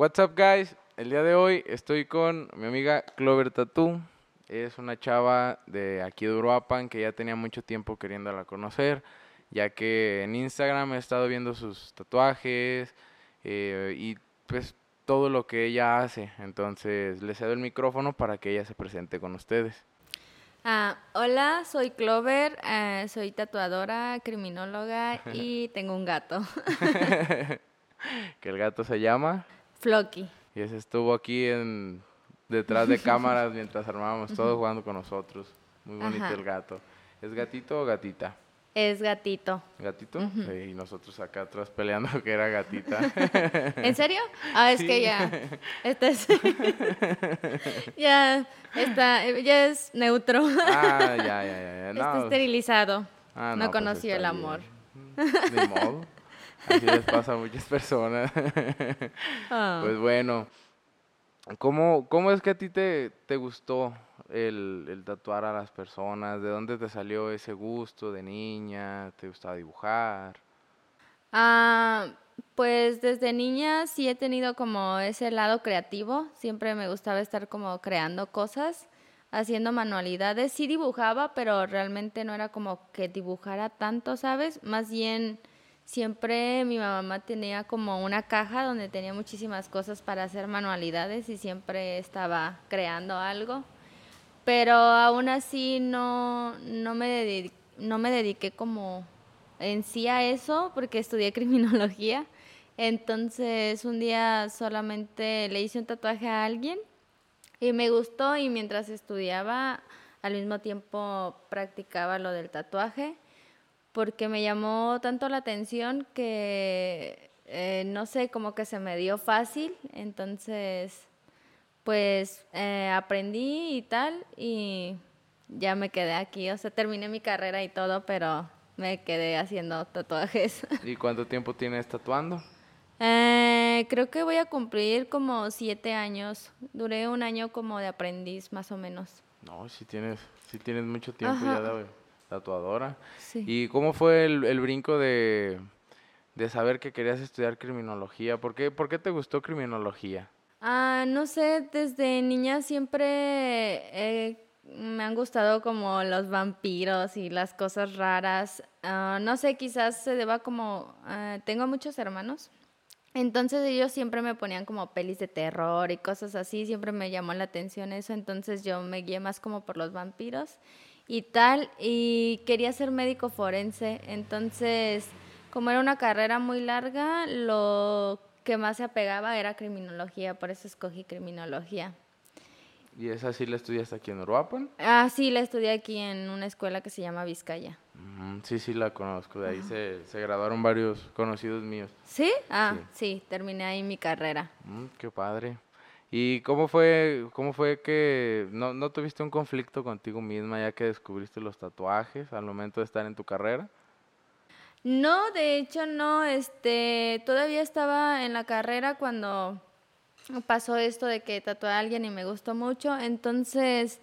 What's up, guys? El día de hoy estoy con mi amiga Clover Tattoo. Es una chava de aquí de Uruapan que ya tenía mucho tiempo queriéndola conocer, ya que en Instagram he estado viendo sus tatuajes eh, y pues todo lo que ella hace. Entonces le cedo el micrófono para que ella se presente con ustedes. Ah, hola, soy Clover, eh, soy tatuadora, criminóloga y tengo un gato. que el gato se llama Flocky. Y ese estuvo aquí en detrás de cámaras mientras armábamos todo jugando con nosotros. Muy bonito el gato. ¿Es gatito o gatita? Es gatito. ¿Gatito? Sí, y nosotros acá atrás peleando que era gatita. ¿En serio? Ah, es que ya. Este es. ya está, ya es neutro. ah, ya, ya, ya. está esterilizado. Ah, no, pues conoció el amor. Ni modo. Así les pasa a muchas personas. Ah. Pues bueno, ¿cómo, ¿cómo es que a ti te, te gustó el, el, tatuar a las personas? ¿De dónde te salió ese gusto de niña? ¿Te gustaba dibujar? Ah, pues desde niña sí he tenido como ese lado creativo. Siempre me gustaba estar como creando cosas, haciendo manualidades. Sí dibujaba, pero realmente no era como que dibujara tanto, ¿sabes? Más bien siempre mi mamá tenía como una caja donde tenía muchísimas cosas para hacer manualidades y siempre estaba creando algo. Pero aún así no, no, me, dediqué, no me dediqué como en sí a eso porque estudié criminología. Entonces un día solamente le hice un tatuaje a alguien y me gustó y mientras estudiaba al mismo tiempo practicaba lo del tatuaje porque me llamó tanto la atención que, eh, no sé, como que se me dio fácil, entonces, pues eh, aprendí y tal, y ya me quedé aquí, o sea, terminé mi carrera y todo, pero me quedé haciendo tatuajes. ¿Y cuánto tiempo tienes tatuando? Eh, creo que voy a cumplir como siete años. Duré un año como de aprendiz, más o menos. No, si tienes, si tienes mucho tiempo ya de tatuadora. ¿Y cómo fue el, brinco de, saber que querías estudiar criminología? ¿Por qué, ¿Por qué te gustó criminología? Ah, no sé, desde niña siempre me han gustado como los vampiros y las cosas raras. Ah, no sé, quizás se deba como... Ah, tengo muchos hermanos. Entonces ellos siempre me ponían como pelis de terror y cosas así, siempre me llamó la atención eso, entonces yo me guié más como por los vampiros y tal, y quería ser médico forense, entonces como era una carrera muy larga, lo que más se apegaba era criminología, por eso escogí criminología. ¿Y esa sí la estudiaste aquí en Uruapan? Ah, sí, la estudié aquí en una escuela que se llama Vizcaya. sí, sí, la conozco. De ahí se, se, graduaron varios conocidos míos. ¿Sí? Ah, sí, terminé ahí mi carrera. qué padre. ¿Y cómo fue, cómo fue que no, no tuviste un conflicto contigo misma ya que descubriste los tatuajes al momento de estar en tu carrera? No, de hecho no, este, todavía estaba en la carrera cuando pasó esto de que tatué a alguien y me gustó mucho, entonces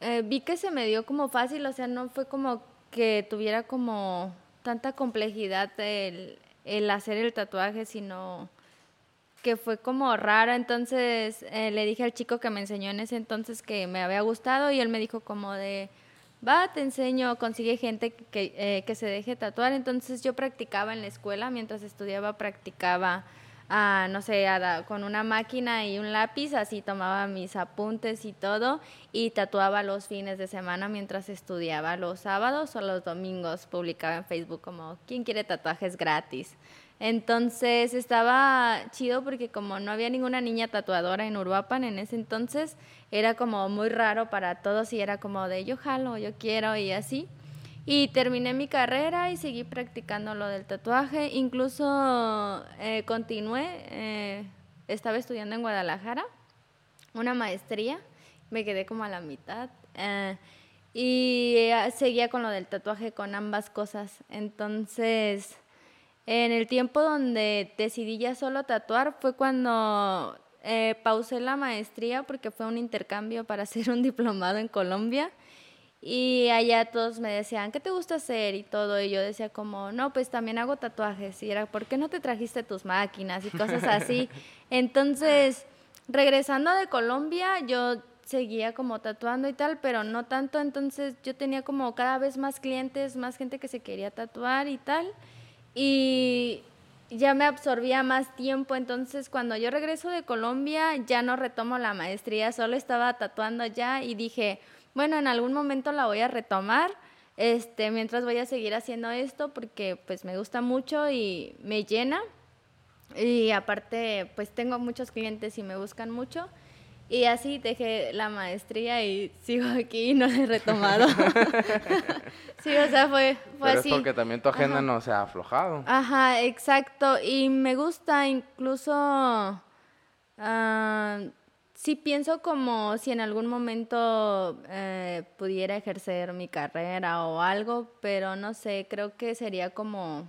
eh, vi que se me dio como fácil, o sea, no fue como que tuviera como tanta complejidad el, el hacer el tatuaje, sino que fue como raro, entonces eh, le dije al chico que me enseñó en ese entonces que me había gustado y él me dijo como de, va, te enseño, consigue gente que, eh, que se deje tatuar, entonces yo practicaba en la escuela, mientras estudiaba practicaba, ah, no sé, con una máquina y un lápiz, así tomaba mis apuntes y todo y tatuaba los fines de semana mientras estudiaba los sábados o los domingos, publicaba en Facebook como, ¿quién quiere tatuajes gratis? Entonces estaba chido porque como no había ninguna niña tatuadora en Uruapan en ese entonces, era como muy raro para todos y era como de yo jalo, yo quiero y así. Y terminé mi carrera y seguí practicando lo del tatuaje. Incluso eh, continué, eh, estaba estudiando en Guadalajara, una maestría, me quedé como a la mitad. Eh, y seguía con lo del tatuaje, con ambas cosas. Entonces en el tiempo donde decidí ya solo tatuar fue cuando eh, pausé la maestría porque fue un intercambio para hacer un diplomado en Colombia Y allá todos me decían, ¿qué te gusta hacer? Y todo. Y yo decía como, no, pues también hago tatuajes. Y era, ¿por qué no te trajiste tus máquinas? Y cosas así. Entonces, regresando de Colombia, yo seguía como tatuando y tal, pero no tanto. Entonces, yo tenía como cada vez más clientes, más gente que se quería tatuar y tal. Y ya me absorbía más tiempo, entonces cuando yo regreso de Colombia ya no retomo la maestría, solo estaba tatuando ya y dije, bueno, en algún momento la voy a retomar, este, mientras voy a seguir haciendo esto porque pues me gusta mucho y me llena. Y aparte, pues tengo muchos clientes y me buscan mucho. Y así dejé la maestría y sigo aquí y no la he retomado. sí, o sea, fue, fue Pero así. es porque también tu agenda no se ha aflojado. Ajá, exacto. Y me gusta incluso, ah, sí pienso como si en algún momento eh, pudiera ejercer mi carrera o algo, pero no sé, creo que sería como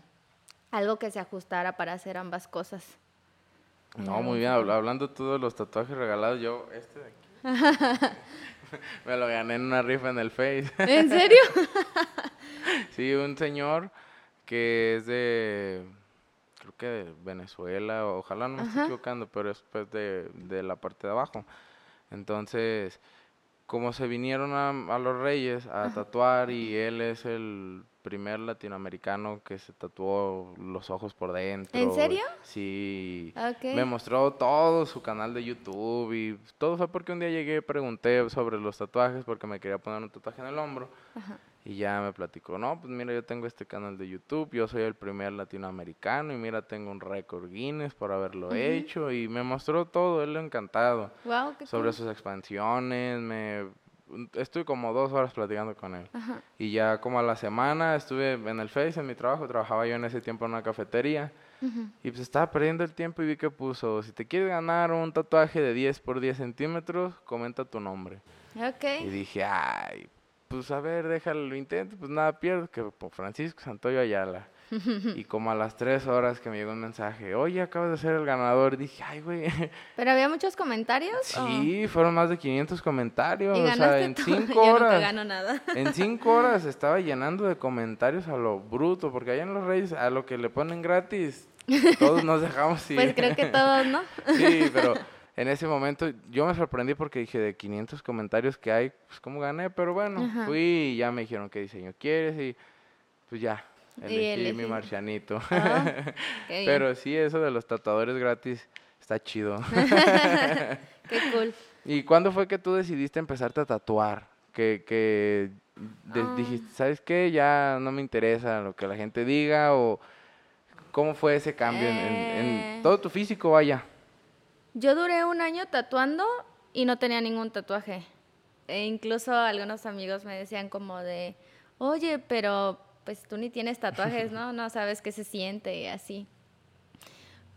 algo que se ajustara para hacer ambas cosas. No, muy bien. habl- Hablando tú de los tatuajes regalados, yo, este de aquí, me lo gané en una rifa en el Face. ¿En serio? Sí, un señor que es de, creo que de Venezuela, ojalá no me esté equivocando, pero es pues de, de la parte de abajo. Entonces, como se vinieron a, a los Reyes a tatuar y él es el primer latinoamericano que se tatuó los ojos por dentro. ¿En serio? Sí. Ok. Me mostró todo su canal de YouTube y todo fue porque un día llegué y pregunté sobre los tatuajes porque me quería poner un tatuaje en el hombro. Y ya me platicó, no, pues mira, yo tengo este canal de YouTube, yo soy el primer latinoamericano y mira, tengo un récord Guinness por haberlo hecho y me mostró todo, él encantado Wow, qué sobre cool. sus expansiones, me estuve como dos horas platicando con él. Y ya como a la semana estuve en el Face, en mi trabajo, trabajaba yo en ese tiempo en una cafetería. Y pues estaba perdiendo el tiempo y vi que puso, si te quieres ganar un tatuaje de 10 por 10 centímetros, comenta tu nombre. Y Ok. dije, ay, pues a ver, déjalo, lo intento, pues nada pierdo, que por Francisco Santoyo Ayala. Y como a las tres horas que me llegó un mensaje, oye, acabas de ser el ganador, dije, ay, güey, ¿Pero había muchos comentarios? o- sí, fueron más de 500 comentarios, ¿Y o sea, en tú? cinco Yo horas. gano nada. En cinco horas estaba llenando de comentarios a lo bruto, porque allá en los Reyes, a lo que le ponen gratis, todos nos dejamos ir. Pues creo que todos, ¿no? Sí, pero en ese momento yo me sorprendí porque dije, de 500 comentarios que hay, pues cómo gané, pero bueno, Ajá. fui y ya me dijeron qué diseño quieres y pues ya, elegí mi marcianito. Ah, pero sí, eso de los tatuadores gratis está chido. Qué cool. ¿Y cuándo fue que tú decidiste empezarte a tatuar? Que, que Ah. dijiste, ¿sabes qué? Ya no me interesa lo que la gente diga o cómo fue ese cambio en, en- en Eh. todo tu físico, vaya. Yo duré un año tatuando y no tenía ningún tatuaje. E incluso algunos amigos me decían como de, oye, pero pues tú ni tienes tatuajes, ¿no? No sabes qué se siente y así.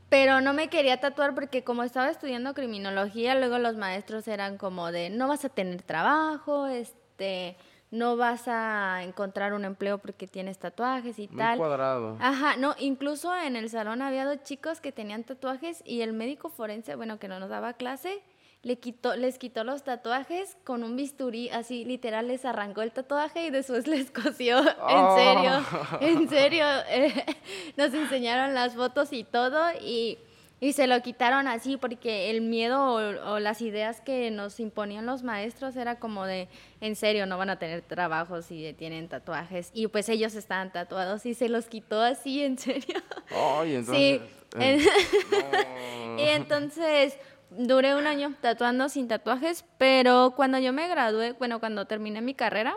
Pero no me quería tatuar porque como estaba estudiando criminología, luego los maestros eran como de, no vas a tener trabajo, este, no vas a encontrar un empleo porque tienes tatuajes y Muy tal. cuadrado. Ajá, no, incluso en el salón había dos chicos que tenían tatuajes y el médico forense, bueno, que no nos daba clase, le quitó, les quitó los tatuajes con un bisturí, así literal les arrancó el tatuaje y después les cosió. En serio, en serio, eh, nos enseñaron las fotos y todo y, y se lo quitaron así porque el miedo o, o las ideas que nos imponían los maestros era como de, en serio, no van a tener trabajos si tienen tatuajes. Y pues ellos estaban tatuados y se los quitó así, en serio. Ay, entonces. Sí, eh, no. Y entonces duré un año tatuando sin tatuajes, pero cuando yo me gradué, bueno, cuando terminé mi carrera,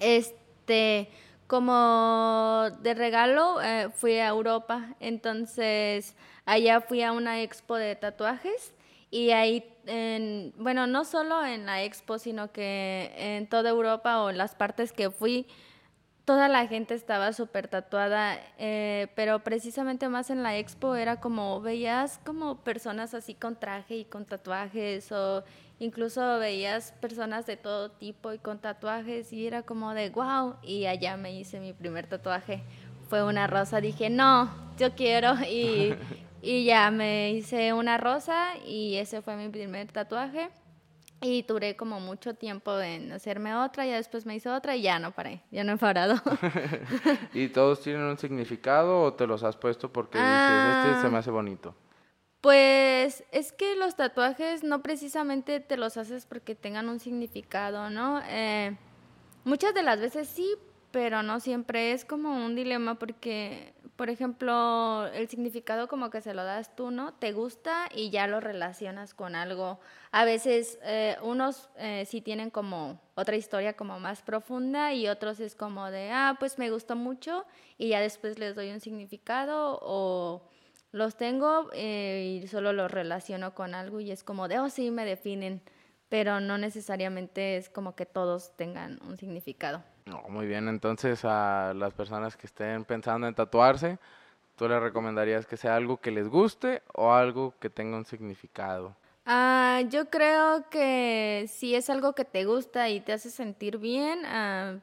este, como de regalo eh, fui a Europa, entonces allá fui a una expo de tatuajes y ahí, en, bueno, no solo en la expo, sino que en toda Europa o en las partes que fui, toda la gente estaba súper tatuada, eh, pero precisamente más en la expo era como, veías como personas así con traje y con tatuajes, o incluso veías personas de todo tipo y con tatuajes, y era como de wow, y allá me hice mi primer tatuaje. Fue una rosa, dije, no, yo quiero, y, y ya me hice una rosa, y ese fue mi primer tatuaje. Y duré como mucho tiempo en hacerme otra, y después me hice otra y ya no paré, ya no he parado. ¿Y todos tienen un significado o te los has puesto porque dices, este se me ah. hace bonito? Pues es que los tatuajes no precisamente te los haces porque tengan un significado, ¿no? Eh, muchas de las veces sí, pero no siempre es como un dilema porque, por ejemplo, el significado como que se lo das tú, ¿no? Te gusta y ya lo relacionas con algo. A veces eh, unos eh, sí tienen como otra historia como más profunda y otros es como de, ah, pues me gustó mucho y ya después les doy un significado o los tengo eh, y solo los relaciono con algo y es como de, oh, sí, me definen, pero no necesariamente es como que todos tengan un significado. No, muy bien, entonces a las personas que estén pensando en tatuarse, ¿tú les recomendarías que sea algo que les guste o algo que tenga un significado? Ah, yo creo que si es algo que te gusta y te hace sentir bien, ah,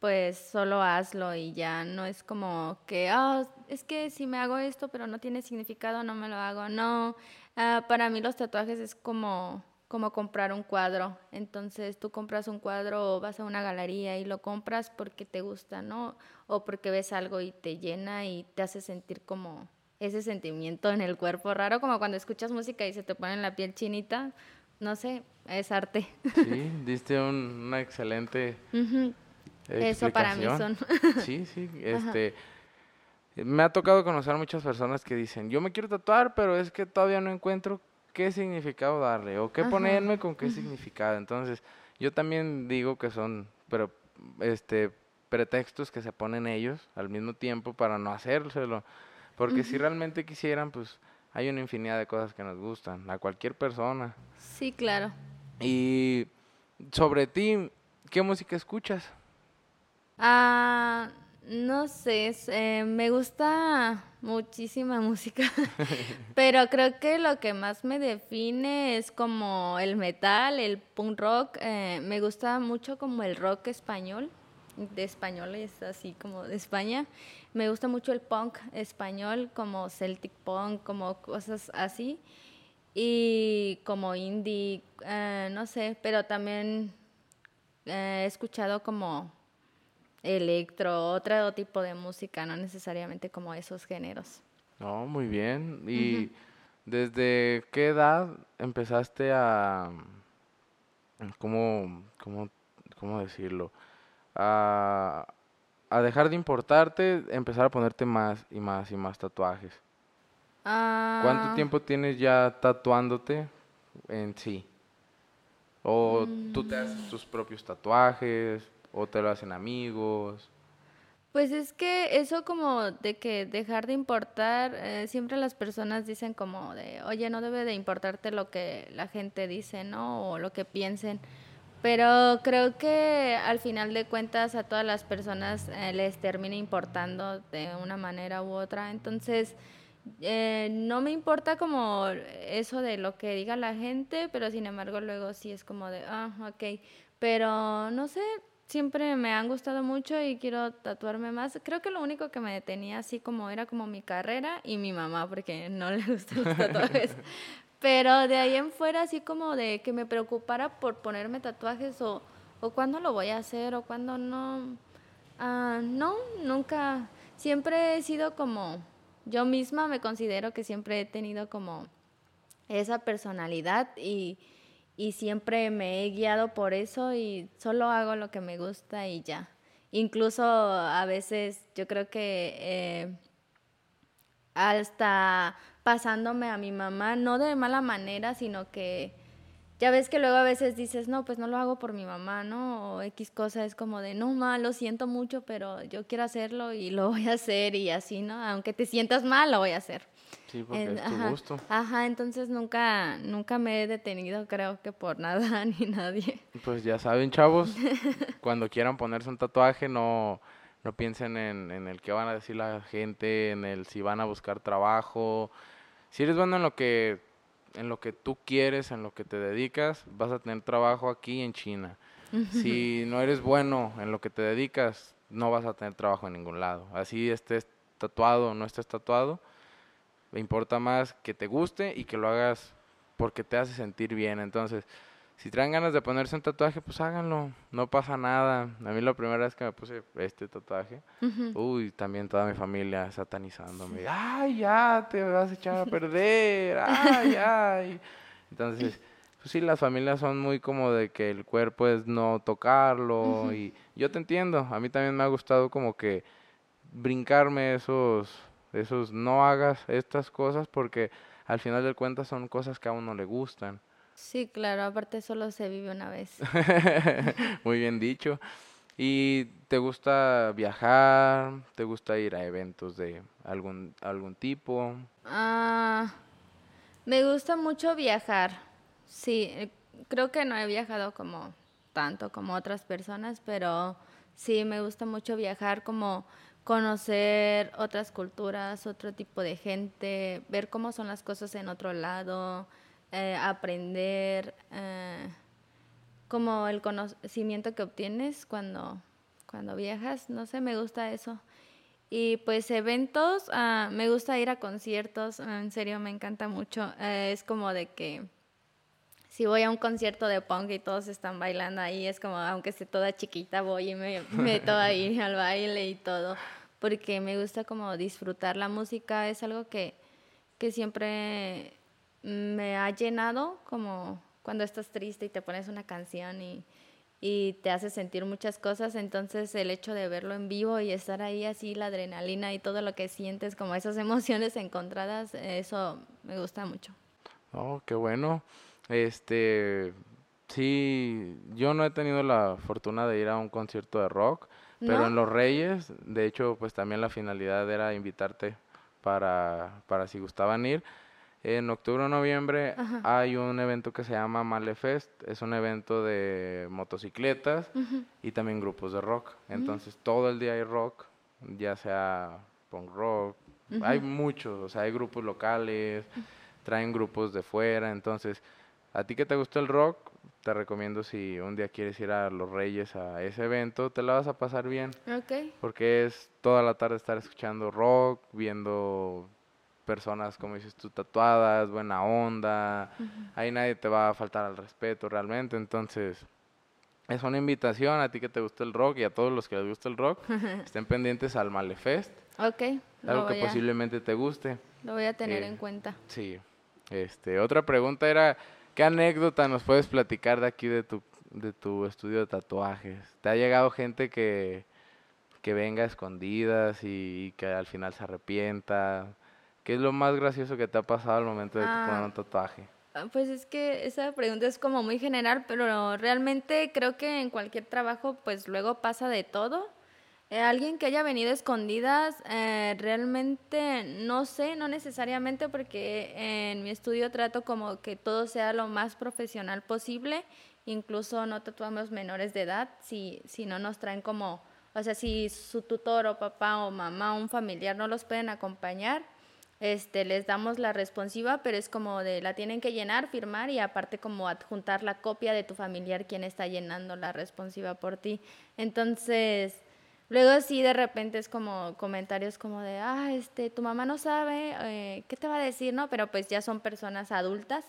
pues solo hazlo y ya no es como que, oh, es que si me hago esto pero no tiene significado, no me lo hago. No, ah, para mí los tatuajes es como, como comprar un cuadro. Entonces tú compras un cuadro o vas a una galería y lo compras porque te gusta, ¿no? O porque ves algo y te llena y te hace sentir como ese sentimiento en el cuerpo raro, como cuando escuchas música y se te pone la piel chinita. No sé, es arte. Sí, diste una excelente... Eso para mí son. Sí, sí, este... Me ha tocado conocer muchas personas que dicen, yo me quiero tatuar, pero es que todavía no encuentro qué significado darle o qué ponerme con qué significado. Entonces, yo también digo que son, pero este pretextos que se ponen ellos al mismo tiempo para no hacérselo. Porque si realmente quisieran, pues hay una infinidad de cosas que nos gustan, a cualquier persona. Sí, claro. Y sobre ti, ¿qué música escuchas? Ah, no sé, eh, me gusta muchísima música, pero creo que lo que más me define es como el metal, el punk rock. Eh, me gusta mucho como el rock español, de españoles así como de España. Me gusta mucho el punk español, como Celtic punk, como cosas así. Y como indie, eh, no sé, pero también he escuchado como electro, otro tipo de música, no necesariamente como esos géneros. No, muy bien. ¿Y desde qué edad empezaste a, cómo, cómo, cómo decirlo, a, a, dejar de importarte, empezar a ponerte más y más y más tatuajes? ¿Cuánto ah. tiempo tienes ya tatuándote en sí? ¿O tú te haces tus propios tatuajes? ¿O te lo hacen amigos? Pues es que eso como de que dejar de importar, eh, siempre las personas dicen como de, oye, no debe de importarte lo que la gente dice, ¿no? O lo que piensen. Pero creo que al final de cuentas a todas las personas eh, les termina importando de una manera u otra. Entonces, eh, no me importa como eso de lo que diga la gente, pero sin embargo luego sí es como de, ah, ok. Pero no sé, siempre me han gustado mucho y quiero tatuarme más. Creo que lo único que me detenía así como era como mi carrera y mi mamá, porque no le gustan los tatuajes. Pero de ahí en fuera así como de que me preocupara por ponerme tatuajes o, o cuándo lo voy a hacer o cuándo no. Ah, no, nunca. Siempre he sido como, yo misma me considero que siempre he tenido como esa personalidad y y siempre me he guiado por eso y solo hago lo que me gusta y ya. Incluso a veces yo creo que eh, hasta pasándome a mi mamá, no de mala manera, sino que ya ves que luego a veces dices, no, pues no lo hago por mi mamá, ¿no? O X cosa es como de, no, ma, lo siento mucho, pero yo quiero hacerlo y lo voy a hacer y así, ¿no? Aunque te sientas mal, lo voy a hacer. Sí, porque es tu gusto. Ajá, entonces nunca, nunca me he detenido, creo que por nada ni nadie. Pues ya saben, chavos, cuando quieran ponerse un tatuaje, no, no piensen en, en el que van a decir la gente, en el si van a buscar trabajo. Si eres bueno en lo que, en lo que tú quieres, en lo que te dedicas, vas a tener trabajo aquí en China. Si no eres bueno en lo que te dedicas, no vas a tener trabajo en ningún lado. Así estés tatuado o no estés tatuado me importa más que te guste y que lo hagas porque te hace sentir bien. Entonces, si traen ganas de ponerse un tatuaje, pues háganlo, no pasa nada. A mí la primera vez que me puse este tatuaje, uy, también toda mi familia satanizándome. Ay, ya, te vas a echar a perder, ay, ay. Entonces, pues sí, las familias son muy como de que el cuerpo es no tocarlo y yo te entiendo, a mí también me ha gustado como que brincarme esos, esos no hagas estas cosas porque al final del cuentas son cosas que a uno le gustan. Sí, claro, aparte solo se vive una vez. Muy bien dicho. ¿Y te gusta viajar? ¿Te gusta ir a eventos de algún, algún tipo? Ah, me gusta mucho viajar. Sí, eh, creo que no he viajado como tanto como otras personas, pero sí me gusta mucho viajar como conocer otras culturas, otro tipo de gente, ver cómo son las cosas en otro lado, eh, aprender, eh, como el conocimiento que obtienes cuando, cuando viajas, no sé, me gusta eso. Y pues eventos, ah, me gusta ir a conciertos, en serio me encanta mucho. Eh, es como de que si voy a un concierto de punk y todos están bailando ahí, es como, aunque esté toda chiquita, voy y me meto ahí al baile y todo, porque me gusta como disfrutar la música, es algo que, que siempre me ha llenado como cuando estás triste y te pones una canción y, y te hace sentir muchas cosas, entonces el hecho de verlo en vivo y estar ahí así, la adrenalina y todo lo que sientes, como esas emociones encontradas, eso me gusta mucho. Oh, qué bueno. Este, sí, yo no he tenido la fortuna de ir a un concierto de rock, pero en Los Reyes, de hecho, pues también la finalidad era invitarte para, para si gustaban ir. En octubre o noviembre hay un evento que se llama Malefest, es un evento de motocicletas y también grupos de rock. Entonces todo el día hay rock, ya sea punk rock, hay muchos, o sea, hay grupos locales, traen grupos de fuera, entonces a ti que te gusta el rock, te recomiendo si un día quieres ir a Los Reyes a ese evento, te la vas a pasar bien. Porque es toda la tarde estar escuchando rock, viendo personas, como dices tú, tatuadas, buena onda. Ahí nadie te va a faltar al respeto realmente. Entonces, es una invitación a ti que te gusta el rock y a todos los que les gusta el rock. estén pendientes al Malefest. Ok. Algo que posiblemente te guste. Lo voy a tener en eh, cuenta. Sí. Este, otra pregunta era, ¿qué anécdota nos puedes platicar de aquí de tu, de tu estudio de tatuajes? ¿Te ha llegado gente que, que venga a escondidas y que al final se arrepienta? ¿Qué es lo más gracioso que te ha pasado al momento de poner un ah, tatuaje? Ah, pues es que esa pregunta es como muy general, pero realmente creo que en cualquier trabajo pues luego pasa de todo. Eh, alguien que haya venido escondidas, eh, realmente no sé, no necesariamente porque en mi estudio trato como que todo sea lo más profesional posible, incluso no tatuamos menores de edad, si, si no nos traen como, o sea, si su tutor o papá o mamá o un familiar no los pueden acompañar, este, les damos la responsiva, pero es como de la tienen que llenar, firmar y aparte como adjuntar la copia de tu familiar quien está llenando la responsiva por ti. Entonces, luego sí de repente es como comentarios como de, ah, este, tu mamá no sabe, eh, ¿qué te va a decir? No, pero pues ya son personas adultas.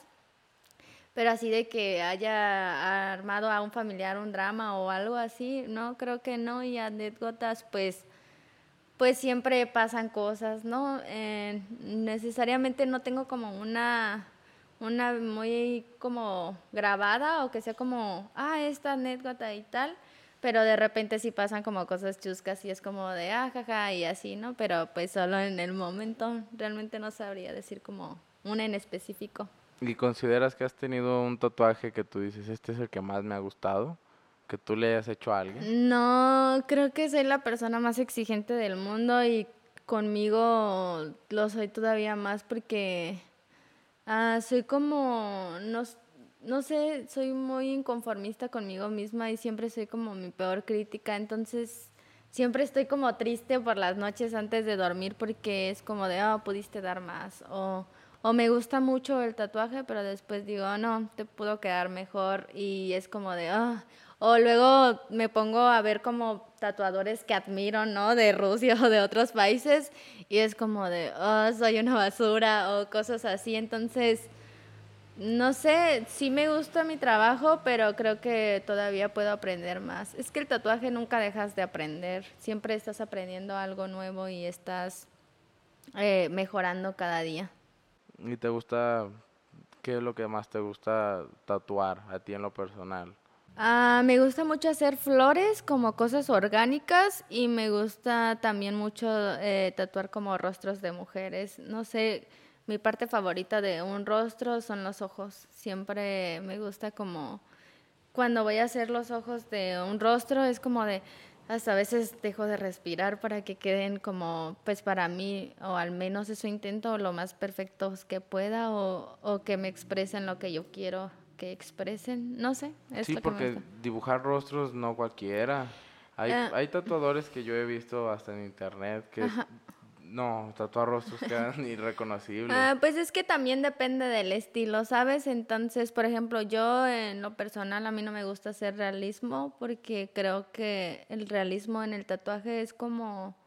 Pero así de que haya armado a un familiar un drama o algo así, no, creo que no. Y anécdotas, pues pues siempre pasan cosas, ¿no? Eh, necesariamente no tengo como una, una muy como grabada o que sea como, ah, esta anécdota y tal, pero de repente sí pasan como cosas chuscas y es como de, ah, jaja, y así, ¿no? Pero pues solo en el momento, realmente no sabría decir como una en específico. ¿Y consideras que has tenido un tatuaje que tú dices, este es el que más me ha gustado? que tú le hayas hecho a alguien? No, creo que soy la persona más exigente del mundo y conmigo lo soy todavía más porque ah, soy como, no, no sé, soy muy inconformista conmigo misma y siempre soy como mi peor crítica, entonces siempre estoy como triste por las noches antes de dormir porque es como de, oh, pudiste dar más o... O me gusta mucho el tatuaje, pero después digo, no, te pudo quedar mejor. Y es como de, oh, o luego me pongo a ver como tatuadores que admiro, ¿no? De Rusia o de otros países y es como de, oh, soy una basura o cosas así. Entonces, no sé, sí me gusta mi trabajo, pero creo que todavía puedo aprender más. Es que el tatuaje nunca dejas de aprender, siempre estás aprendiendo algo nuevo y estás eh, mejorando cada día. ¿Y te gusta, qué es lo que más te gusta tatuar a ti en lo personal? Ah, me gusta mucho hacer flores como cosas orgánicas y me gusta también mucho eh, tatuar como rostros de mujeres. No sé, mi parte favorita de un rostro son los ojos. Siempre me gusta como cuando voy a hacer los ojos de un rostro es como de hasta a veces dejo de respirar para que queden como pues para mí o al menos eso intento lo más perfectos que pueda o, o que me expresen lo que yo quiero que expresen, no sé. Es sí, porque dibujar rostros no cualquiera. Hay, ah. hay tatuadores que yo he visto hasta en internet que no, tatuar rostros quedan irreconocibles. Ah, pues es que también depende del estilo, ¿sabes? Entonces, por ejemplo, yo en lo personal a mí no me gusta hacer realismo porque creo que el realismo en el tatuaje es como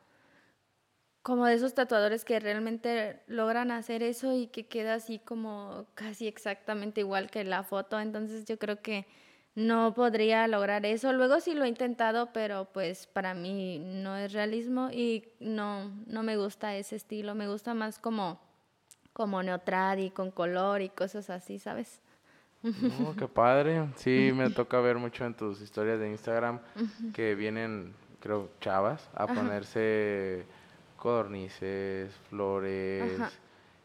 como de esos tatuadores que realmente logran hacer eso y que queda así como casi exactamente igual que la foto. Entonces yo creo que no podría lograr eso. Luego sí lo he intentado, pero pues para mí no es realismo y no, no me gusta ese estilo. Me gusta más como, como neutral y con color y cosas así, ¿sabes? Oh, qué padre. Sí, me toca ver mucho en tus historias de Instagram que vienen, creo, chavas a ponerse codornices, flores.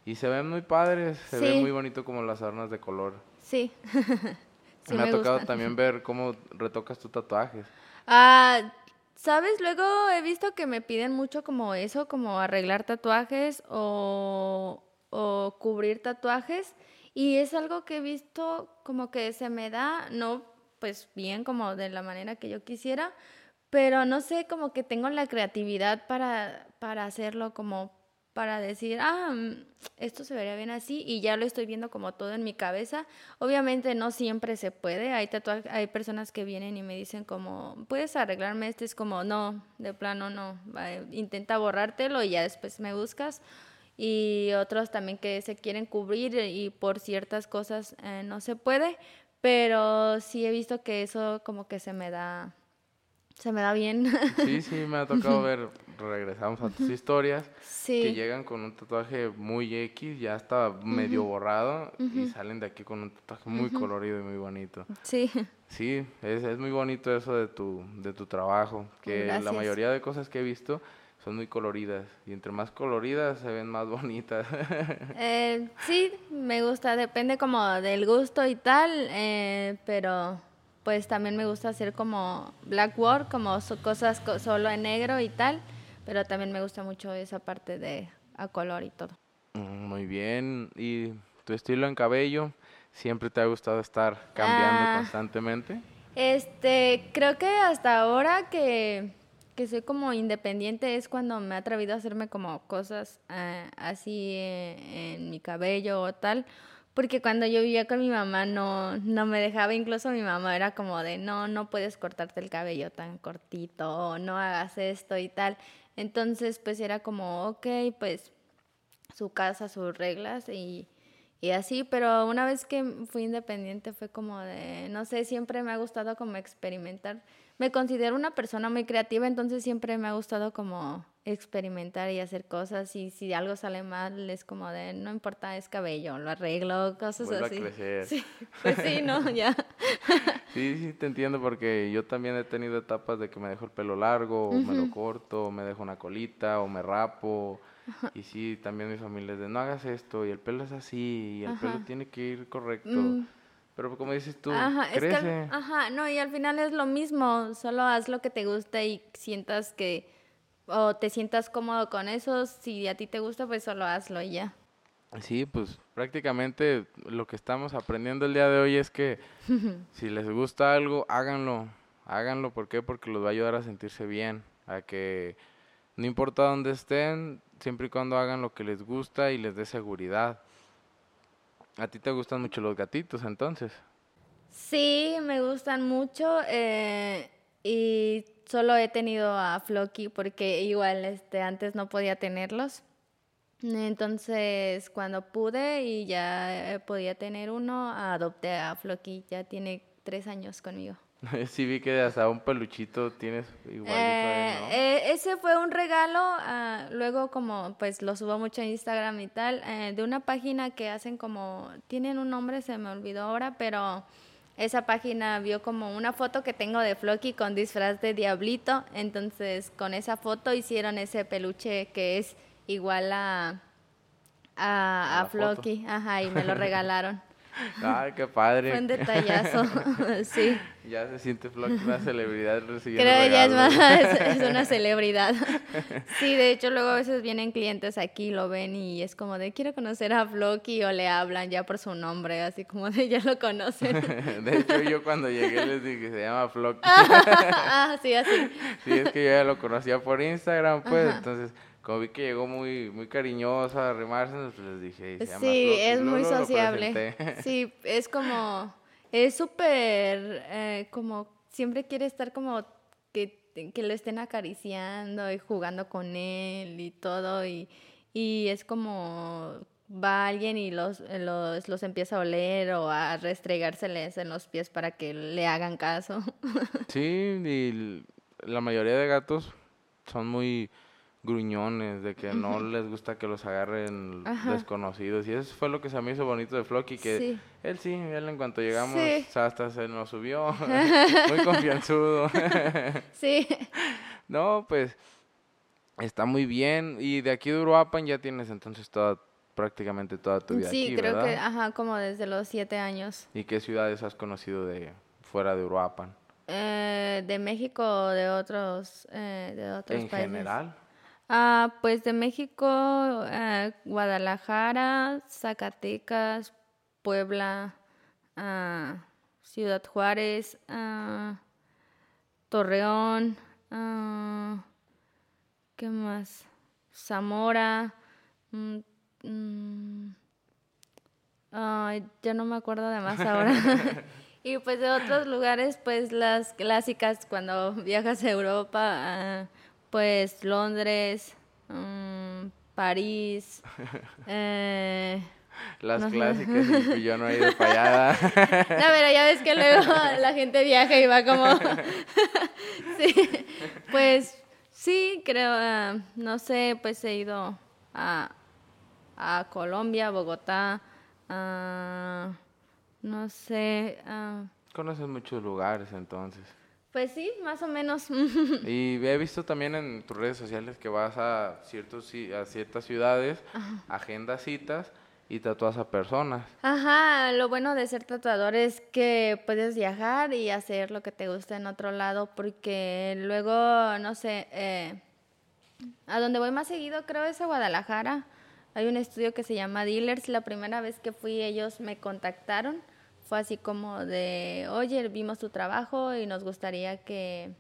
Y se ven muy padres, se ve muy bonito como las armas de color. Sí. me, ha tocado también ver cómo retocas tus tatuajes. Ah, ¿sabes? Luego he visto que me piden mucho como eso, como arreglar tatuajes o, o cubrir tatuajes. Y es algo que he visto como que se me da, no pues bien como de la manera que yo quisiera, pero no sé, como que tengo la creatividad para, para hacerlo como para decir, ah, mm, esto se vería bien así y ya lo estoy viendo como todo en mi cabeza. Obviamente no siempre se puede, hay, hay personas que vienen y me dicen como, ¿puedes arreglarme este? Es como, no, de plano no, intenta borrártelo y ya después me buscas. Y otros también que se quieren cubrir y por ciertas cosas eh, no se puede, pero sí he visto que eso como que se me da se me da bien. Sí, sí, me ha tocado ver, regresamos a tus historias, que llegan con un tatuaje muy X, ya está medio borrado, y salen de aquí con un tatuaje muy colorido y muy bonito. Sí. Sí, es, es muy bonito eso de tu, de tu trabajo, que la mayoría de cosas que he visto son muy coloridas, y entre más coloridas se ven más bonitas. eh, sí, me gusta, depende como del gusto y tal, eh, pero pues también me gusta hacer como black work, como cosas solo en negro y tal, pero también me gusta mucho esa parte de a color y todo. Mm, muy bien, ¿y tu estilo en cabello? ¿Siempre te ha gustado estar cambiando ah, constantemente? Este, creo que hasta ahora que, que, soy como independiente es cuando me he atrevido a hacerme como cosas eh, así eh, en mi cabello o tal porque cuando yo vivía con mi mamá no, no me dejaba, incluso mi mamá era como de, no, no puedes cortarte el cabello tan cortito, o no hagas esto y tal. Entonces, pues era como, ok, pues su casa, sus reglas y, y así, pero una vez que fui independiente fue como de, no sé, siempre me ha gustado como experimentar. Me considero una persona muy creativa, entonces siempre me ha gustado como experimentar y hacer cosas y si algo sale mal es como de no importa es cabello lo arreglo cosas así. sí, pues sí no ya. Sí sí te entiendo porque yo también he tenido etapas de que me dejo el pelo largo o me lo corto o me dejo una colita o me rapo. Y sí también mi familia es de no hagas esto y el pelo es así y el pelo tiene que ir correcto. Mm. Pero como dices tú, ajá, crece. ajá, no, y al final es lo mismo, solo haz lo que te gusta y sientas que o te sientas cómodo con eso, si a ti te gusta, pues solo hazlo y ya. Sí, pues prácticamente lo que estamos aprendiendo el día de hoy es que si les gusta algo, háganlo, háganlo, ¿por qué? Porque los va a ayudar a sentirse bien, a que no importa dónde estén, siempre y cuando hagan lo que les gusta y les dé seguridad. ¿A ti te gustan mucho los gatitos entonces? Sí, me gustan mucho eh, y solo he tenido a Floki porque igual este antes no podía tenerlos. Entonces, cuando pude y ya eh, podía tener uno, adopté a Floki. Ya tiene tres años conmigo. Sí vi que hasta un peluchito tienes igualito. Eh, ¿no? eh, ese fue un regalo, ah, luego como pues lo subo mucho a Instagram y tal, eh, de una página que hacen como, tienen un nombre, se me olvidó ahora, pero esa página vio como una foto que tengo de Floki con disfraz de diablito, entonces con esa foto hicieron ese peluche que es igual a, a. Floki, ajá, y me lo regalaron. Ay, qué padre. Fue un detallazo, sí. Ya se siente Flock una celebridad recibiendo Creo que ya es, más, es una celebridad. Sí, de hecho luego a veces vienen clientes aquí, lo ven y es como de quiero conocer a Floki o le hablan ya por su nombre, así como de ya lo conocen. De hecho, yo cuando llegué les dije, se llama Flock. ah, sí, así. Sí, es que yo ya lo conocía por Instagram, pues, entonces, como vi que llegó muy, muy cariñoso a arrimarse, pues les dije, se llama Sí, Flock", y es muy sociable. Sí, es como, es súper, eh, como, siempre quiere estar como que, que lo estén acariciando y jugando con él y todo, y, y es como va alguien y los, los, los empieza a oler o a restregárseles en los pies para que le hagan caso. Sí, y la mayoría de gatos son muy gruñones, de que no les gusta que los agarren Ajá. desconocidos. Y eso fue lo que se me hizo bonito de Flocky, que Sí. él sí, él en cuanto llegamos, Sí. hasta se nos subió, muy confianzudo. Sí, no, pues está muy bien. Y de aquí de Uruapan ya tienes entonces toda, prácticamente toda tu vida sí, aquí, creo que, ajá, como desde los siete años. ¿Y qué ciudades has conocido de fuera de Uruapan? Eh, de México o de otros, eh, de otros En países. general. Ah, pues de México, eh, Guadalajara, Zacatecas, Puebla, ah, Ciudad Juárez, ah, Torreón, ah, ¿qué más? Zamora, mm, mm, ya no me acuerdo de más ahora. y pues de otros lugares, pues las clásicas cuando viajas a Europa, ah, pues Londres, mm, París, eh, Las No clásicas, y yo no he ido para allá. no, pero ya ves que luego la gente viaja y va como... sí, pues sí, creo, ah, no sé, pues he ido a, a Colombia, Bogotá, ah, no sé, ah, Conoces muchos lugares entonces. Pues sí, más o menos. Y he visto también en tus redes sociales que vas a, ciertos, ci- a ciertas ciudades, agendas citas y tatúas a personas. Ajá, lo bueno de ser tatuador es que puedes viajar y hacer lo que te gusta en otro lado, porque luego, no sé, eh, a donde voy más seguido creo es a Guadalajara. Hay un estudio que se llama Dealers. La primera vez que fui ellos me contactaron. Fue así como de, oye, vimos tu trabajo y nos gustaría que,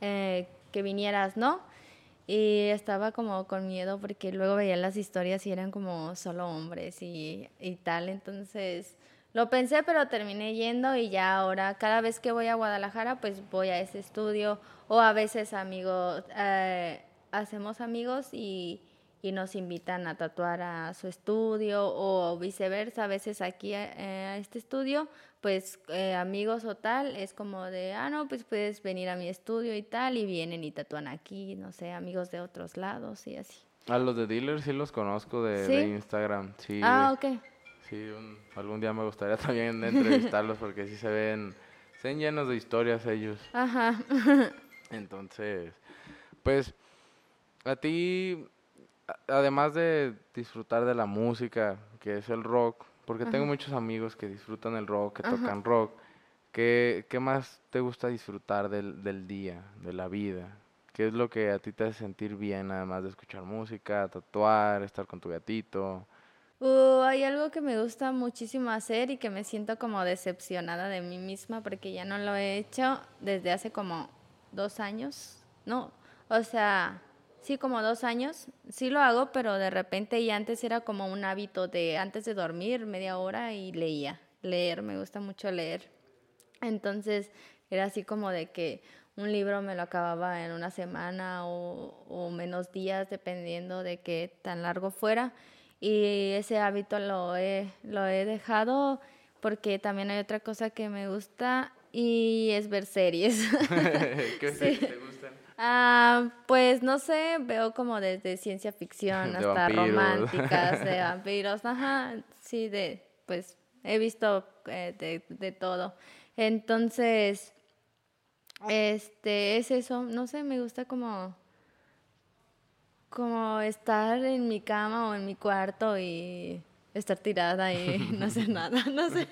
eh, que vinieras, ¿no? Y estaba como con miedo porque luego veía las historias y eran como solo hombres y, y tal. Entonces lo pensé, pero terminé yendo y ya ahora cada vez que voy a Guadalajara, pues voy a ese estudio o a veces amigos, eh, hacemos amigos y, y nos invitan a tatuar a su estudio o viceversa. A veces aquí eh, a este estudio, pues eh, amigos o tal, es como de, ah, no, pues puedes venir a mi estudio y tal, y vienen y tatúan aquí, no sé, amigos de otros lados y así. A los de dealers sí los conozco de, ¿Sí? de Instagram. Sí, Ah, ok. sí un- algún día me gustaría también entrevistarlos porque sí se ven, se ven llenos de historias ellos. Ajá. Entonces, pues, a ti, además de disfrutar de la música, que es el rock, porque tengo muchos amigos que disfrutan el rock, que Ajá. tocan rock, ¿qué, qué más te gusta disfrutar del, del día, de la vida? ¿Qué es lo que a ti te hace sentir bien, además de escuchar música, tatuar, estar con tu gatito? Uh, hay algo que me gusta muchísimo hacer y que me siento como decepcionada de mí misma porque ya no lo he hecho desde hace como dos años. No, o sea, sí, como dos años. Sí lo hago, pero de repente y antes era como un hábito de antes de dormir media hora y leía. Leer, me gusta mucho leer. Entonces era así como de que un libro me lo acababa en una semana o, o menos días, dependiendo de qué tan largo fuera. Y ese hábito lo he, lo he dejado porque también hay otra cosa que me gusta y es ver series. ¿Qué te gustan? Ah, pues no sé, veo como desde ciencia ficción De hasta vampiros. románticas, de vampiros, ajá, sí, de, pues he visto eh, de, de todo. Entonces, este, es eso, no sé, me gusta como, como estar en mi cama o en mi cuarto y estar tirada y no hacer nada, no sé.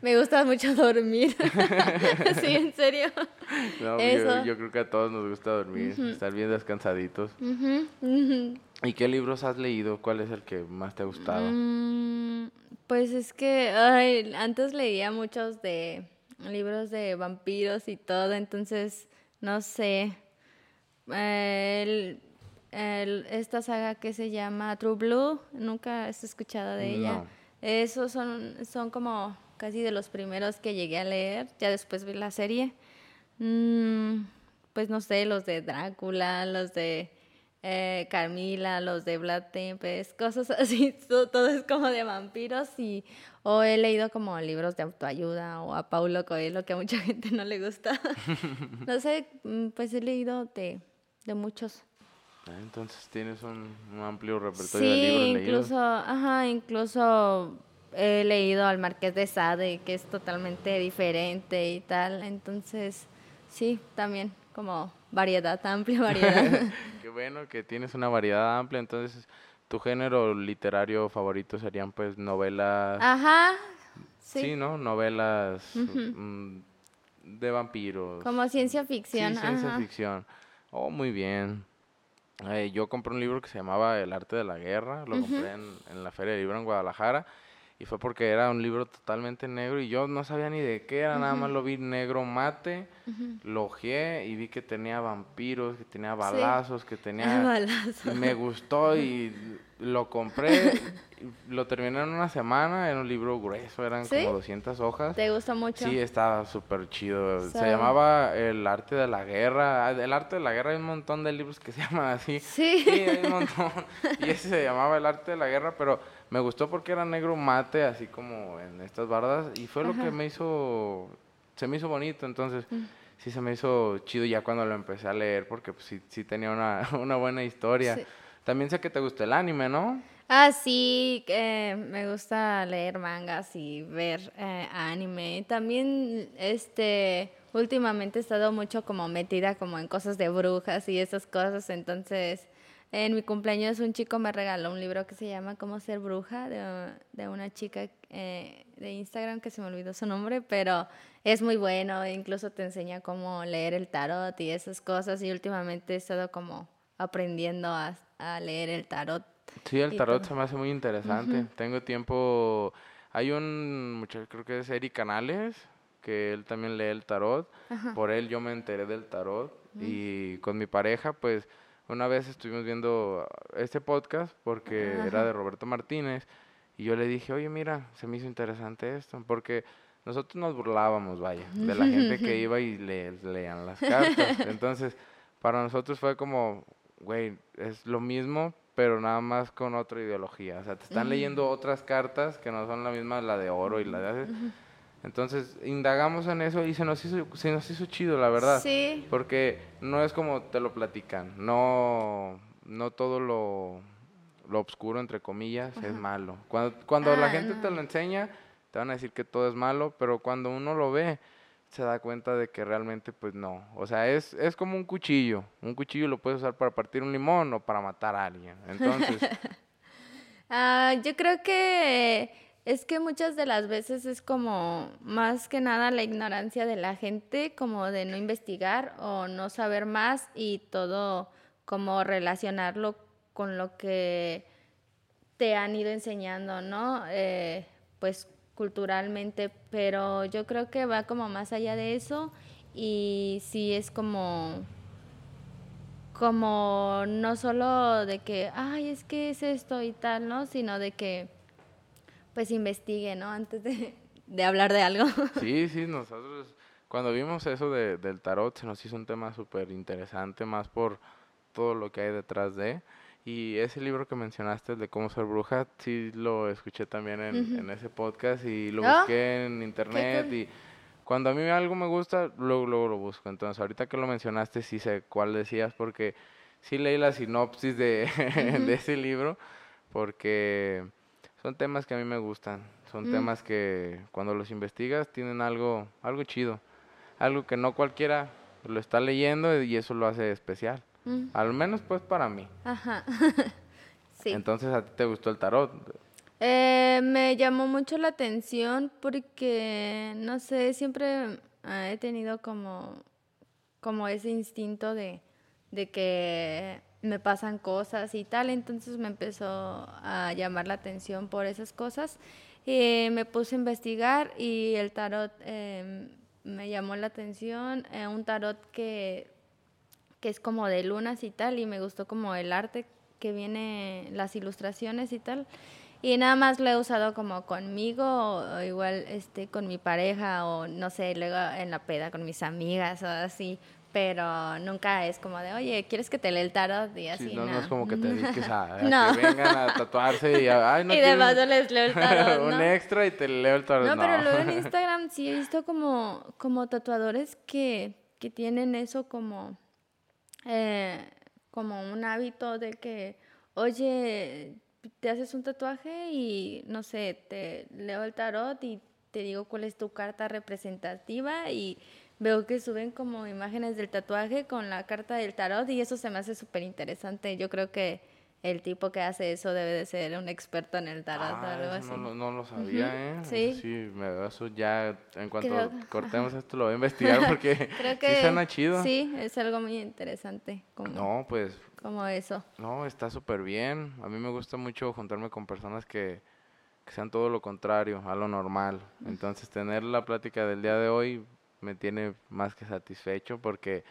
Me gusta mucho dormir. sí, en serio. No, yo, Eso. yo creo que a todos nos gusta dormir, estar bien descansaditos. ¿Y qué libros has leído? ¿Cuál es el que más te ha gustado? Mm, pues es que ay, antes leía muchos de libros de vampiros y todo, entonces no sé. El- el- esta saga que se llama True Blue, nunca has escuchado de ella. Esos son, son como casi de los primeros que llegué a leer, ya después vi la serie. Mm, pues no sé, los de Drácula, los de eh, Carmila, los de Vlad Tepes, cosas así, to- todo, es como de vampiros y o he leído como libros de autoayuda o a Paulo Coelho que a mucha gente no le gusta. no sé, mm, pues he leído de, de muchos. Ah, Entonces tienes un, un amplio repertorio Sí, de libros leídos. incluso, ajá, incluso he leído al Marqués de Sade, que es totalmente diferente y tal. Entonces, sí, también como variedad, amplia variedad. Qué bueno que tienes una variedad amplia. Entonces, tu género literario favorito serían pues novelas. Ajá, sí. sí, ¿no? Novelas mm, de vampiros. como ciencia ficción. Sí, ciencia ajá. ficción. Oh, muy bien. Eh, yo compré un libro que se llamaba El arte de la guerra. Lo compré en, en la Feria de Libro en Guadalajara. Y fue porque era un libro totalmente negro y yo no sabía ni de qué era, nada más lo vi negro mate, lo ojeé y vi que tenía vampiros, que tenía balazos, que tenía... Balazo. Y me gustó y lo compré, lo terminé en una semana, era un libro grueso, eran ¿Sí? como 200 hojas. ¿Te gusta mucho? Sí, estaba súper chido. Se llamaba El arte de la guerra. Ah, El arte de la guerra hay un montón de libros que se llaman así. Sí. Sí, hay un montón. Y ese se llamaba El arte de la guerra, pero me gustó porque era negro mate, así como en estas bardas. Y fue lo que me hizo, se me hizo bonito. Entonces, Mm. sí se me hizo chido ya cuando lo empecé a leer, porque pues, sí, sí tenía una, una buena historia. Sí. También sé que te gusta el anime, ¿no? Ah, sí, eh, me gusta leer mangas y ver eh, anime. También, este, últimamente he estado mucho como metida como en cosas de brujas y esas cosas. Entonces, en mi cumpleaños un chico me regaló un libro que se llama Cómo ser bruja de, de una chica eh, de Instagram que se me olvidó su nombre, pero es muy bueno. Incluso te enseña cómo leer el tarot y esas cosas. Y últimamente he estado como aprendiendo a, a leer el tarot. Sí, el tarot todo. se me hace muy interesante. Tengo tiempo. Hay un muchacho, creo que es Eric Canales, que él también lee el tarot. Por él yo me enteré del tarot. Y con mi pareja, pues, una vez estuvimos viendo este podcast porque era de Roberto Martínez. Y yo le dije, oye, mira, se me hizo interesante esto. Porque nosotros nos burlábamos, vaya, de la gente que iba y le, leían las cartas. Entonces, para nosotros fue como, güey, es lo mismo, pero nada más con otra ideología. O sea, te están leyendo otras cartas que no son la misma, la de oro y la de... Entonces, indagamos en eso y se nos hizo, se nos hizo chido, la verdad. Sí. Porque no es como te lo platican. No, no todo lo, lo oscuro, entre comillas, es malo. Cuando, cuando la Ah, gente te lo enseña, te van a decir que todo es malo, pero cuando uno lo ve, se da cuenta de que realmente, pues no. O sea, es, es como un cuchillo. Un cuchillo lo puedes usar para partir un limón o para matar a alguien. Entonces, Ah, yo creo que es que muchas de las veces es como más que nada la ignorancia de la gente, como de no investigar o no saber más y todo como relacionarlo con lo que te han ido enseñando, ¿no? Eh, pues culturalmente, pero yo creo que va como más allá de eso y sí es como como no solo de que, ay, es que es esto y tal, ¿no? Sino de que, pues investigue, ¿no? Antes de, de hablar de algo. sí, sí, nosotros cuando vimos eso de, del tarot se nos hizo un tema súper interesante, más por todo lo que hay detrás de. Y ese libro que mencionaste, de cómo ser bruja, sí lo escuché también en, en ese podcast y lo Ah, busqué en internet. Y cuando a mí algo me gusta, luego, luego lo busco. Entonces, ahorita que lo mencionaste, sí sé cuál decías, porque sí leí la sinopsis de, de ese libro, porque son temas que a mí me gustan. Son Mm. temas que cuando los investigas tienen algo, algo chido. Algo que no cualquiera lo está leyendo y eso lo hace especial. Mm, Al menos pues para mí. Ajá. sí. Entonces a ti te gustó el tarot. Eh, me llamó mucho la atención porque, no sé, siempre ah, he tenido como, como ese instinto de, de que me pasan cosas y tal, entonces me empezó a llamar la atención por esas cosas. Y me puse a investigar y el tarot eh, me llamó la atención, eh, un tarot que que es como de lunas y tal, y me gustó como el arte que viene, las ilustraciones y tal. Y nada más lo he usado como conmigo, o igual este, con mi pareja, o no sé, luego en la peda con mis amigas o así. Pero nunca es como de, oye, ¿quieres que te lea el tarot? Y así, Sí, no, no no. es como que te dediques a, a No. que vengan a tatuarse y a- ay, no y de paso les leo el tarot, un ¿no? extra y te leo el tarot. No, pero luego en Instagram sí he visto como, como tatuadores que, que tienen eso como, eh, como un hábito de que, oye, te haces un tatuaje y, no sé, te leo el tarot y te digo cuál es tu carta representativa y veo que suben como imágenes del tatuaje con la carta del tarot y eso se me hace súper interesante. Yo creo que el tipo que hace eso debe de ser un experto en el tarot o Ah, algo eso así. no, lo- no lo sabía, ¿eh? sí. Sí, me, eso ya, en cuanto Creo- cortemos esto lo voy a investigar porque Creo que sí suena chido. Sí, es algo muy interesante como, No, pues, como eso. no, está súper bien. A mí me gusta mucho juntarme con personas que, que sean todo lo contrario, a lo normal. Entonces, tener la plática del día de hoy me tiene más que satisfecho porque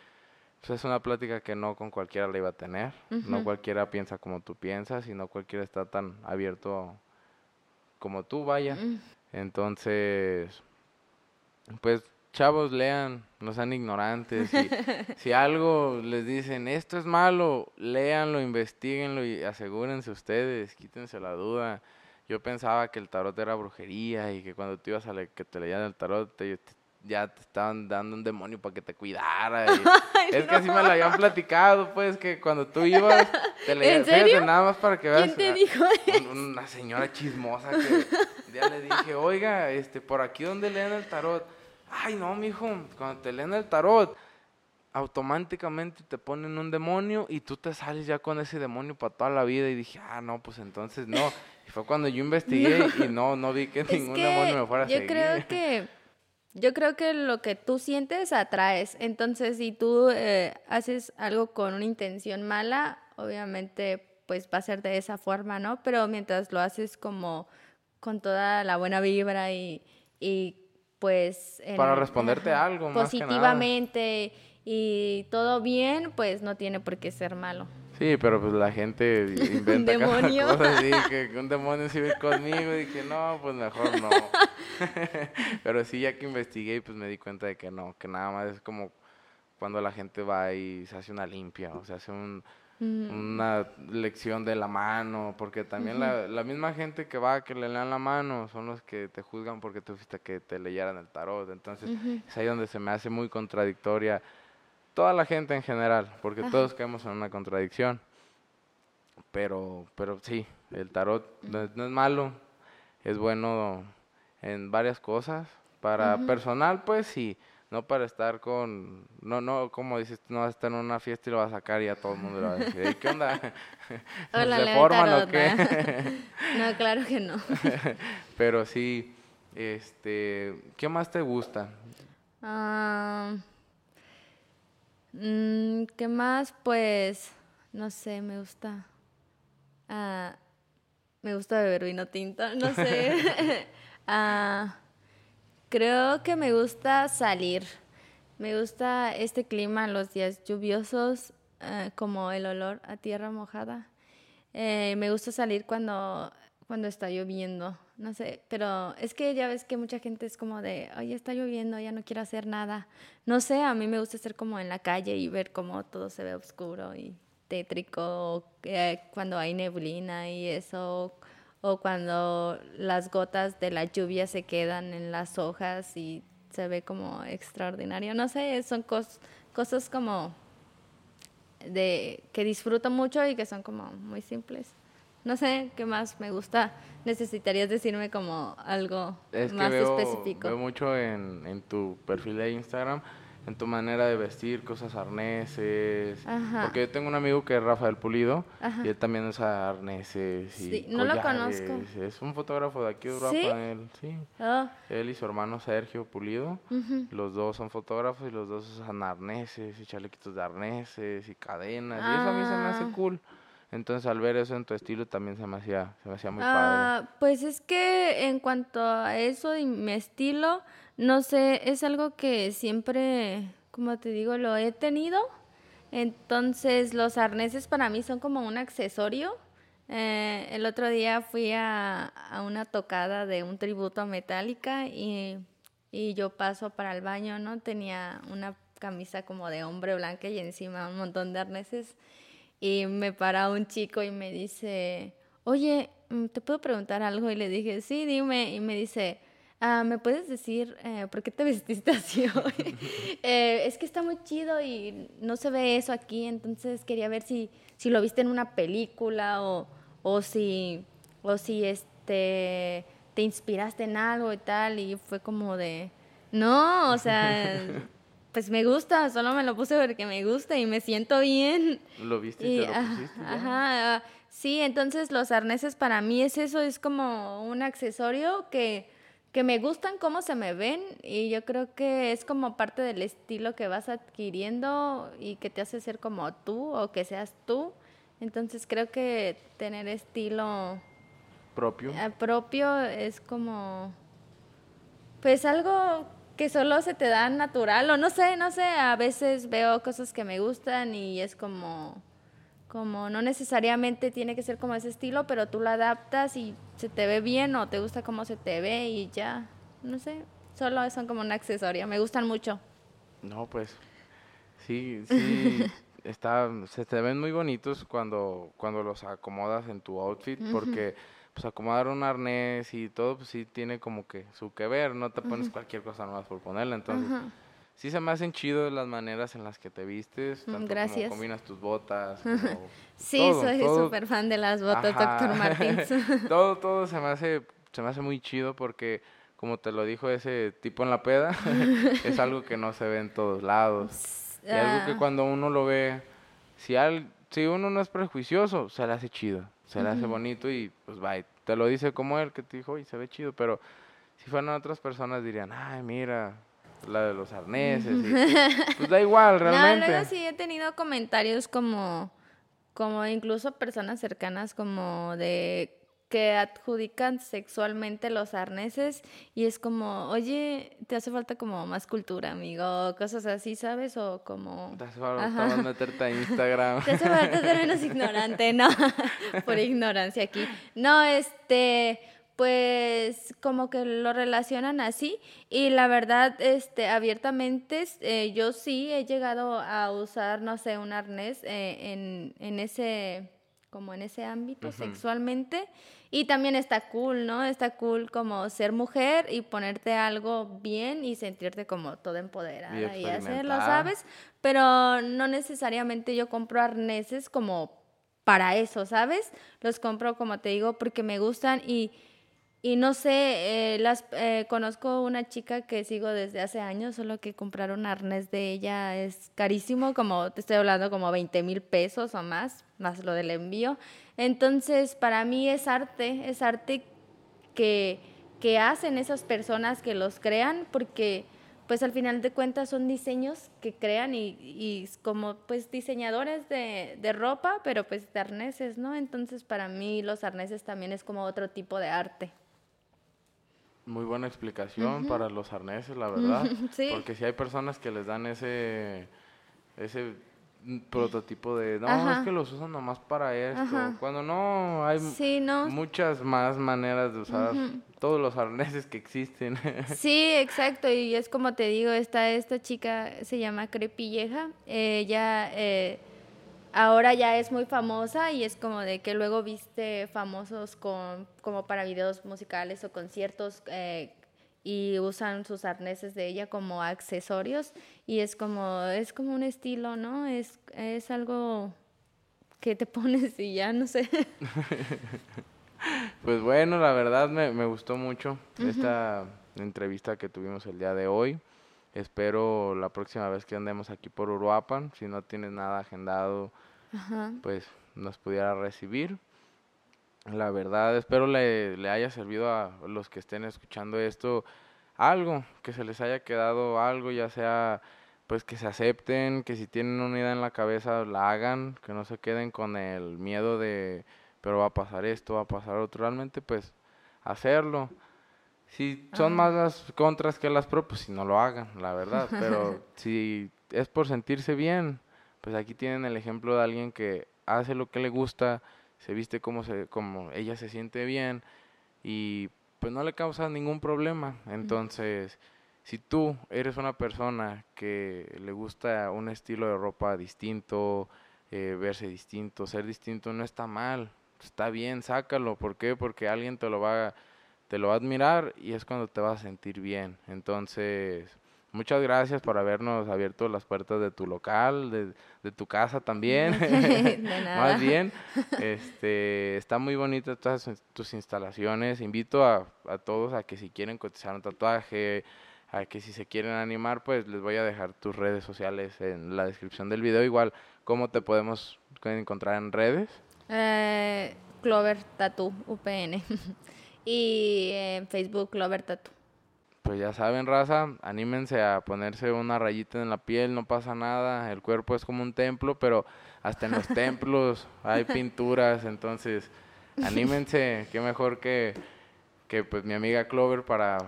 pues, es una plática que no con cualquiera la iba a tener. No cualquiera piensa como tú piensas y no cualquiera está tan abierto como tú, vaya. Mm, Entonces, pues chavos, lean, no sean ignorantes. Si, si algo les dicen, esto es malo, léanlo, investiguenlo y asegúrense ustedes, quítense la duda. Yo pensaba que el tarot era brujería y que cuando tú ibas a que te leían el tarot, te- te- ya te estaban dando un demonio para que te cuidara. y- es que así me lo habían platicado, pues, que cuando tú ibas, te leían, fíjate, nada más para que veas. ¿Quién te ah, dijo un- una señora chismosa que ya le dije, oiga, este, por aquí donde leen el tarot. Ay, no, mijo, cuando te leen el tarot, automáticamente te ponen un demonio y tú te sales ya con ese demonio para toda la vida. Y dije, ah, no, pues entonces no. Y fue cuando yo investigué y no, no vi que Es ningún que demonio me fuera a yo seguir. creo que yo creo que lo que tú sientes atraes. Entonces, si tú eh, haces algo con una intención mala, obviamente pues va a ser de esa forma, ¿no? Pero mientras lo haces como con toda la buena vibra y, y pues... en- Para responderte algo, más que nada. Positivamente y todo bien, pues no tiene por qué ser malo. Sí, pero pues la gente inventa cada demonio. cosa, sí, que que un demonio se ir conmigo, y dije, no, pues mejor no. pero sí, ya que investigué, pues me di cuenta de que no, que nada más es como cuando la gente va y se hace una limpia, o se hace un, Mm, una lección de la mano, porque también la, la misma gente que va a que le lean la mano son los que te juzgan porque tú fuiste a que te leyeran el tarot, entonces es ahí donde se me hace muy contradictoria toda la gente en general, porque todos caemos en una contradicción. Pero, pero sí, el tarot no es, no es malo, es bueno en varias cosas. Para personal, pues sí, no para estar con, no, no, como dices, no vas a estar en una fiesta y lo vas a sacar y a todo el mundo le va a decir, "Ey, ¿qué onda? Hola, ¿Se forman o qué? ¿no? no, claro que no. Pero sí, este, ¿qué más te gusta? Ah, mm, ¿Qué más? Pues, no sé, me gusta. ah, me gusta beber vino tinto, no sé. Ah, creo que me gusta salir. Me gusta este clima, los días lluviosos, ah, como el olor a tierra mojada. Eh, me gusta salir cuando, cuando está lloviendo, no sé, pero es que ya ves que mucha gente es como de, oye, está lloviendo, ya no quiero hacer nada. No sé, a mí me gusta estar como en la calle y ver cómo todo se ve oscuro y tétrico, eh, cuando hay neblina y eso, o cuando las gotas de la lluvia se quedan en las hojas y se ve como extraordinario. No sé, son cosas como de que disfruto mucho y que son como muy simples. No sé qué más me gusta. Necesitarías decirme como algo más específico. Veo mucho en, en tu perfil de Instagram en tu manera de vestir, cosas arneses. Porque yo tengo un amigo que es Rafael Pulido y él también usa arneses y sí, no lo conozco. Es un fotógrafo de aquí de Europa, él, sí. Oh. Él y su hermano Sergio Pulido, los dos son fotógrafos y los dos usan arneses y chalequitos de arneses y cadenas. Y eso a mí se me hace ah. cool. Entonces al ver eso en tu estilo también se me hacía, se me hacía muy ah, padre. Pues es que en cuanto a eso y mi estilo, no sé, es algo que siempre, como te digo, lo he tenido. Entonces los arneses para mí son como un accesorio. Eh, el otro día fui a, una tocada de un tributo a Metallica y, y yo paso para el baño, ¿no? Tenía una camisa como de hombre blanca y encima un montón de arneses. Y me para un chico y me dice, oye, mm, ¿te puedo preguntar algo? Y le dije, sí, dime. Y me dice, ah, ¿me puedes decir eh, por qué te vestiste así hoy? Eh, es que está muy chido y no se ve eso aquí, entonces quería ver si, si lo viste en una película o, o si, o si este, te inspiraste en algo y tal. Y fue como de, no, o sea... pues me gusta, solo me lo puse porque me gusta y me siento bien. ¿Lo viste y, te lo pusiste? Ajá, sí, entonces los arneses para mí es eso, es como un accesorio que, que me gustan cómo se me ven y yo creo que es como parte del estilo que vas adquiriendo y que te hace ser como tú o que seas tú. Entonces creo que tener estilo propio, eh, propio es como pues algo que solo se te da natural o no sé, no sé, a veces veo cosas que me gustan y es como como no necesariamente tiene que ser como ese estilo, pero tú lo adaptas y se te ve bien o te gusta cómo se te ve y ya, no sé, solo son como un accesorio, me gustan mucho. No, pues sí, sí está se te ven muy bonitos cuando cuando los acomodas en tu outfit porque pues acomodar un arnés y todo, pues sí tiene como que su que ver, no te pones cualquier cosa nueva por ponerla, entonces sí se me hacen chido las maneras en las que te vistes, tanto Gracias. como combinas tus botas, Sí, soy súper fan de las botas, Doctor Martins. todo, todo se me hace, se me hace muy chido porque como te lo dijo ese tipo en la peda, es algo que no se ve en todos lados. Y algo que ah. cuando uno lo ve, si, al, si uno no es prejuicioso, se le hace chido se le hace bonito y pues va, te lo dice como él que te dijo y se ve chido, pero si fueran otras personas dirían, ay, mira, la de los arneses, pues da igual, realmente. No, luego sí he tenido comentarios como, como incluso personas cercanas como de que adjudican sexualmente los arneses y es como, oye, te hace falta como más cultura, amigo, cosas así, ¿sabes? O como... Te hace falta meterte a Instagram. te hace falta ser menos ignorante, ¿no? Por ignorancia aquí. No, este, pues como que lo relacionan así y la verdad, este, abiertamente, eh, yo sí he llegado a usar, no sé, un arnés eh, en, en ese como en ese ámbito sexualmente. Y también está cool, ¿no? Está cool como ser mujer y ponerte algo bien y sentirte como toda empoderada y, y hacerlo, ¿sabes? Pero no necesariamente yo compro arneses como para eso, ¿sabes? Los compro, como te digo, porque me gustan y y no sé, eh, las eh, conozco una chica que sigo desde hace años, solo que comprar un arnés de ella es carísimo, como te estoy hablando, como 20 mil pesos o más, más lo del envío. Entonces, para mí es arte, es arte que, que hacen esas personas que los crean, porque pues al final de cuentas son diseños que crean y, y como pues diseñadores de, de, ropa, pero pues de arneses, ¿no? Entonces para mí los arneses también es como otro tipo de arte. Muy buena explicación para los arneses, la verdad. Porque si hay personas que les dan ese, ese prototipo de, no, es que los usan nomás para esto. Cuando no, hay muchas más maneras de usar todos los arneses que existen. sí, exacto. Y es como te digo, esta, esta chica se llama Crepilleja. Ella eh, ahora ya es muy famosa y es como de que luego viste famosos con, como para videos musicales o conciertos. Eh, y usan sus arneses de ella como accesorios y es como es como un estilo, ¿no? Es es algo que te pones y ya no sé. pues bueno, la verdad me, me gustó mucho esta entrevista que tuvimos el día de hoy. Espero la próxima vez que andemos aquí por Uruapan, si no tienes nada agendado, pues nos pudiera recibir. La verdad, espero le, le haya servido a los que estén escuchando esto algo, que se les haya quedado algo, ya sea pues que se acepten, que si tienen una idea en la cabeza la hagan, que no se queden con el miedo de, pero va a pasar esto, va a pasar otro, realmente pues hacerlo. Si son más las contras que las pro, pues si no lo hagan, la verdad, pero si es por sentirse bien, pues aquí tienen el ejemplo de alguien que hace lo que le gusta, se viste como, se, como ella se siente bien y pues no le causa ningún problema. Entonces, si tú eres una persona que le gusta un estilo de ropa distinto, eh, verse distinto, ser distinto, no está mal, está bien, sácalo. ¿Por qué? Porque alguien te lo va, te lo va a admirar y es cuando te vas a sentir bien. Entonces, Muchas gracias por habernos abierto las puertas de tu local, de, tu casa también. Más bien, este, está muy bonita todas tus instalaciones. Invito a, a, todos a que si quieren cotizar un tatuaje, a que si se quieren animar, pues les voy a dejar tus redes sociales en la descripción del video. Igual, ¿cómo te podemos encontrar en redes? Eh, Clover Tattoo, UPN. y en Facebook, Clover Tattoo pues ya saben, raza, anímense a ponerse una rayita en la piel, no pasa nada, el cuerpo es como un templo, pero hasta en los templos hay pinturas, entonces anímense, qué mejor que, que pues mi amiga Clover para,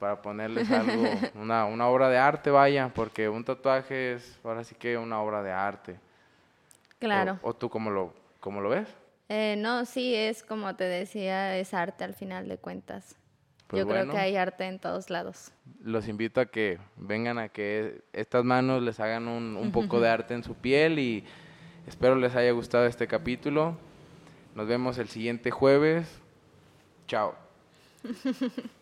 para ponerles algo, una, una obra de arte, vaya, porque un tatuaje es ahora sí que una obra de arte. Claro. ¿O, tú cómo lo, cómo lo ves? Eh, no, sí, es como te decía, es arte al final de cuentas. Pues Yo creo que hay arte en todos lados. Los invito a que vengan a que estas manos les hagan un, un poco de arte en su piel y espero les haya gustado este capítulo. Nos vemos el siguiente jueves. Chao.